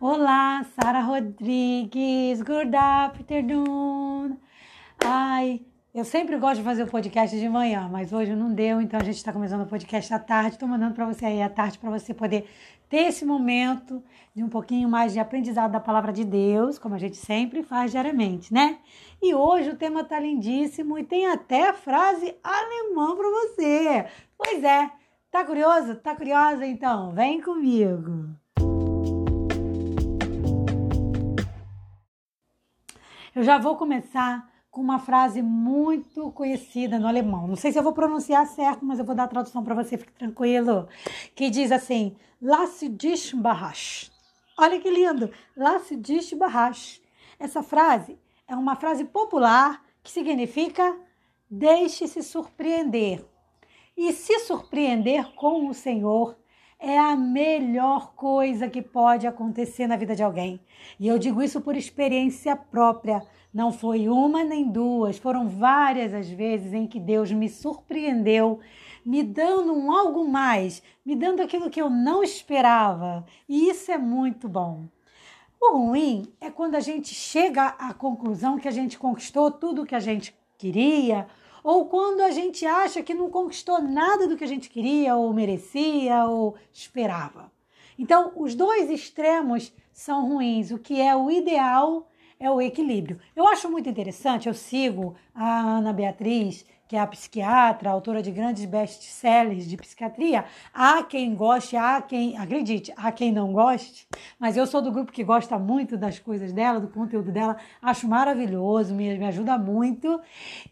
Olá, Sara Rodrigues. Good afternoon. Ai, eu sempre gosto de fazer o podcast de manhã, mas hoje não deu, então a gente está começando o podcast à tarde. Estou mandando para você aí à tarde para você poder ter esse momento de um pouquinho mais de aprendizado da palavra de Deus, como a gente sempre faz diariamente, né? E hoje o tema tá lindíssimo e tem até frase alemã para você. Pois é, tá curioso? Tá curiosa? Então, vem comigo. Eu já vou começar com uma frase muito conhecida no alemão. Não sei se eu vou pronunciar certo, mas eu vou dar a tradução para você, fique tranquilo. Que diz assim: Lass dich überraschen. Olha que lindo! Lass dich überraschen. Essa frase é uma frase popular que significa deixe-se surpreender. E se surpreender com o Senhor é a melhor coisa que pode acontecer na vida de alguém. E eu digo isso por experiência própria. Não foi uma nem duas, foram várias as vezes em que Deus me surpreendeu, me dando um algo mais, me dando aquilo que eu não esperava. E isso é muito bom. O ruim é quando a gente chega à conclusão que a gente conquistou tudo o que a gente queria ou quando a gente acha que não conquistou nada do que a gente queria, ou merecia, ou esperava. Então, os dois extremos são ruins. O que é o ideal é o equilíbrio. Eu acho muito interessante, eu sigo a Ana Beatriz que é a psiquiatra, autora de grandes best-sellers de psiquiatria. Há quem goste, há quem, acredite, há quem não goste, mas eu sou do grupo que gosta muito das coisas dela, do conteúdo dela, acho maravilhoso, me, me ajuda muito.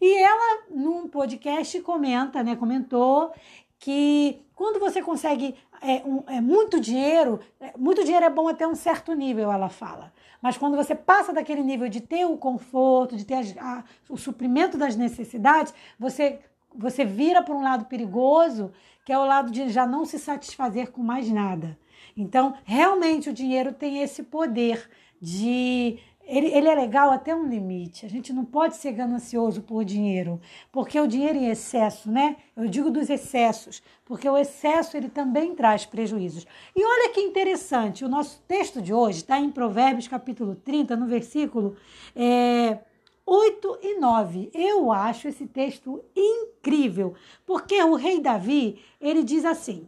E ela, num podcast, comenta, né, comentou que quando você consegue é, um, é, muito dinheiro, é, muito dinheiro é bom até um certo nível, ela fala. Mas quando você passa daquele nível de ter o conforto, de ter a, o suprimento das necessidades, você, você vira para um lado perigoso, que é o lado de já não se satisfazer com mais nada. Então, realmente, o dinheiro tem esse poder de ele, ele, é legal até um limite. A gente não pode ser ganancioso por dinheiro, porque o dinheiro em excesso, né? Eu digo dos excessos, porque o excesso ele também traz prejuízos. E olha que interessante, o nosso texto de hoje está em Provérbios capítulo 30, no versículo é, 8 e 9. Eu acho esse texto incrível, porque o rei Davi, ele diz assim: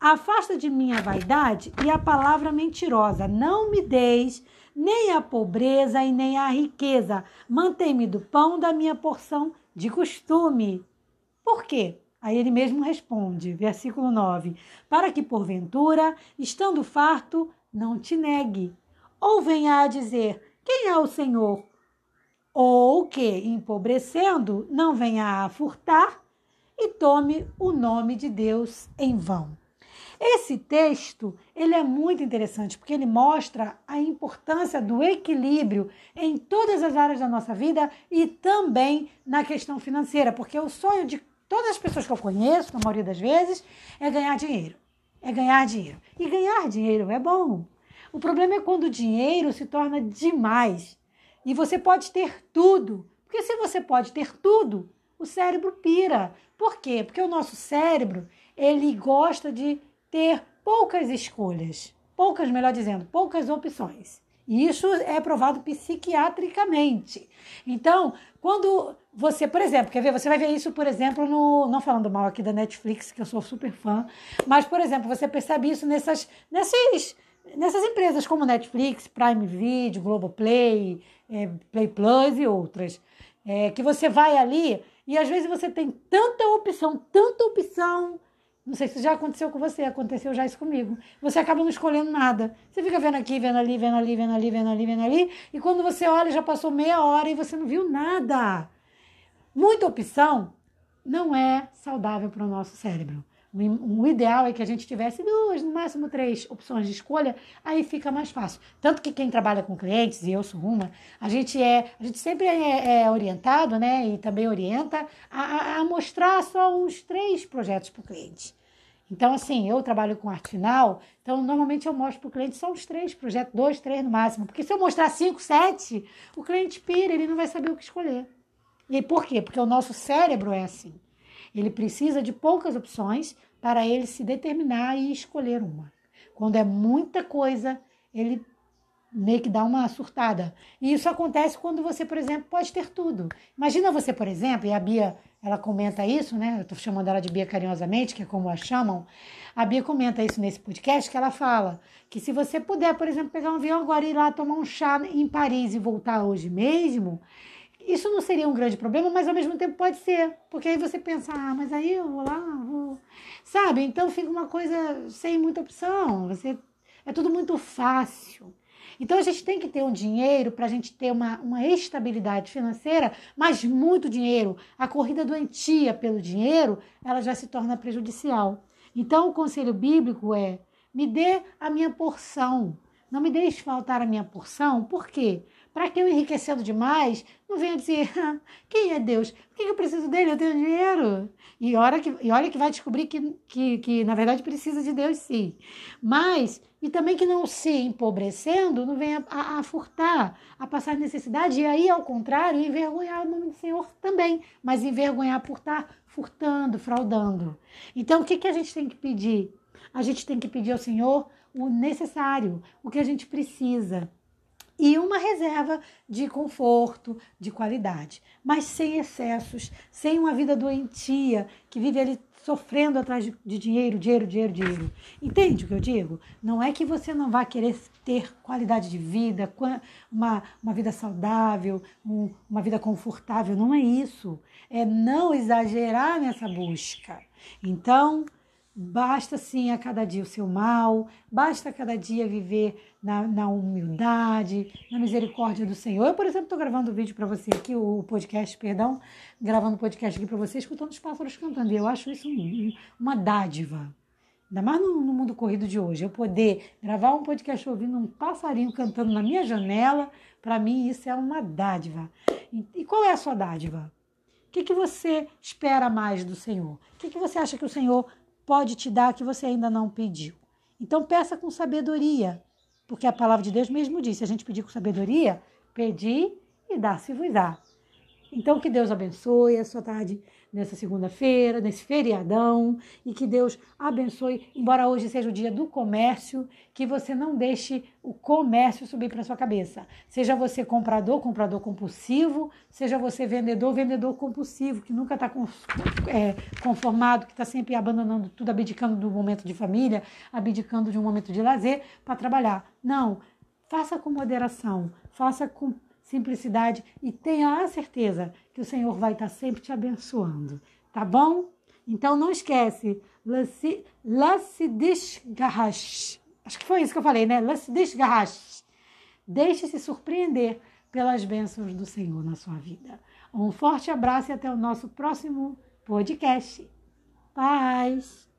Afasta de mim a vaidade e a palavra mentirosa, não me deis nem a pobreza e nem a riqueza. Mantém-me do pão da minha porção de costume. Por quê? Aí ele mesmo responde, versículo 9: Para que porventura, estando farto, não te negue, ou venha a dizer: Quem é o Senhor? Ou que, empobrecendo, não venha a furtar e tome o nome de Deus em vão. Esse texto, ele é muito interessante porque ele mostra a importância do equilíbrio em todas as áreas da nossa vida e também na questão financeira, porque o sonho de todas as pessoas que eu conheço, na maioria das vezes, é ganhar dinheiro. É ganhar dinheiro. E ganhar dinheiro é bom. O problema é quando o dinheiro se torna demais e você pode ter tudo. Porque se você pode ter tudo, o cérebro pira. Por quê? Porque o nosso cérebro, ele gosta de ter poucas escolhas, poucas, melhor dizendo, poucas opções. E isso é provado psiquiatricamente. Então, quando você, por exemplo, quer ver, você vai ver isso, por exemplo, no, não falando mal aqui da Netflix, que eu sou super fã, mas, por exemplo, você percebe isso nessas, nessas, nessas empresas como Netflix, Prime Video, Globoplay, é, Play Plus e outras, é, que você vai ali e às vezes você tem tanta opção, tanta opção, não sei se já aconteceu com você, aconteceu já isso comigo. Você acaba não escolhendo nada. Você fica vendo aqui, vendo ali, vendo ali, vendo ali, vendo ali, vendo ali, e quando você olha, já passou meia hora e você não viu nada. Muita opção não é saudável para o nosso cérebro. O ideal é que a gente tivesse duas, no máximo três opções de escolha, aí fica mais fácil. Tanto que quem trabalha com clientes, e eu sou uma, a gente é, a gente sempre é, é orientado, né, e também orienta a, a mostrar só uns três projetos para o cliente. Então, assim, eu trabalho com arte final, então normalmente eu mostro para o cliente só uns três projetos, dois, três no máximo. Porque se eu mostrar cinco, sete, o cliente pira, ele não vai saber o que escolher. E por quê? Porque o nosso cérebro é assim. Ele precisa de poucas opções para ele se determinar e escolher uma. Quando é muita coisa, ele meio que dá uma surtada. E isso acontece quando você, por exemplo, pode ter tudo. Imagina você, por exemplo, e a Bia, ela comenta isso, né? Eu tô chamando ela de Bia carinhosamente, que é como a chamam. A Bia comenta isso nesse podcast, que ela fala que se você puder, por exemplo, pegar um avião agora e ir lá tomar um chá em Paris e voltar hoje mesmo, isso não seria um grande problema, mas ao mesmo tempo pode ser. Porque aí você pensa, ah, mas aí eu vou lá, vou... Sabe? Então fica uma coisa sem muita opção. Você... É tudo muito fácil. Então a gente tem que ter um dinheiro para a gente ter uma, uma estabilidade financeira, mas muito dinheiro. A corrida doentia pelo dinheiro, ela já se torna prejudicial. Então o conselho bíblico é: me dê a minha porção. Não me deixe faltar a minha porção. Por quê? Para que eu enriquecendo demais, não venha dizer, ah, quem é Deus? Por que eu preciso dele? Eu tenho dinheiro. E olha que, e olha que vai descobrir que, que, que, na verdade, precisa de Deus sim. Mas, e também que não se empobrecendo, não venha a, a furtar, a passar necessidade, e aí, ao contrário, envergonhar o nome do Senhor também. Mas envergonhar por estar furtando, fraudando. Então, o que, que a gente tem que pedir? A gente tem que pedir ao Senhor o necessário, o que a gente precisa e uma reserva de conforto, de qualidade, mas sem excessos, sem uma vida doentia que vive ali sofrendo atrás de, de, dinheiro, dinheiro, dinheiro, dinheiro. Entende o que eu digo? Não é que você não vai querer ter qualidade de vida, uma, uma vida saudável, um, uma vida confortável, não é isso. É não exagerar nessa busca. Então, Basta sim a cada dia o seu mal, basta a cada dia viver na, na humildade, na misericórdia do Senhor. Eu, por exemplo, estou gravando o vídeo para você aqui, o podcast, perdão, gravando o podcast aqui para você, escutando os pássaros cantando. E eu acho isso um, uma dádiva. Ainda mais no, no, mundo corrido de hoje. Eu poder gravar um podcast ouvindo um passarinho cantando na minha janela, para mim isso é uma dádiva. E, e, qual é a sua dádiva? O que, que você espera mais do Senhor? O que, que você acha que o Senhor pode te dar que você ainda não pediu. Então peça com sabedoria, porque a palavra de Deus mesmo diz: se a gente pedir com sabedoria, pedir e dar-se-vos-á. Então que Deus abençoe a sua tarde nessa segunda-feira, nesse feriadão, e que Deus abençoe, embora hoje seja o dia do comércio, que você não deixe o comércio subir para sua cabeça. Seja você comprador, comprador compulsivo, seja você vendedor, vendedor compulsivo, que nunca está é, conformado, que está sempre abandonando tudo, abdicando do momento de família, abdicando de um momento de lazer para trabalhar. Não, faça com moderação, faça com simplicidade e tenha a certeza que o Senhor vai estar sempre te abençoando, tá bom? Então não esquece, Lassidish Garrash. Acho que foi isso que eu falei, né? Lassidish Garrash. Deixe-se surpreender pelas bênçãos do Senhor na sua vida. Um forte abraço e até o nosso próximo podcast. Paz!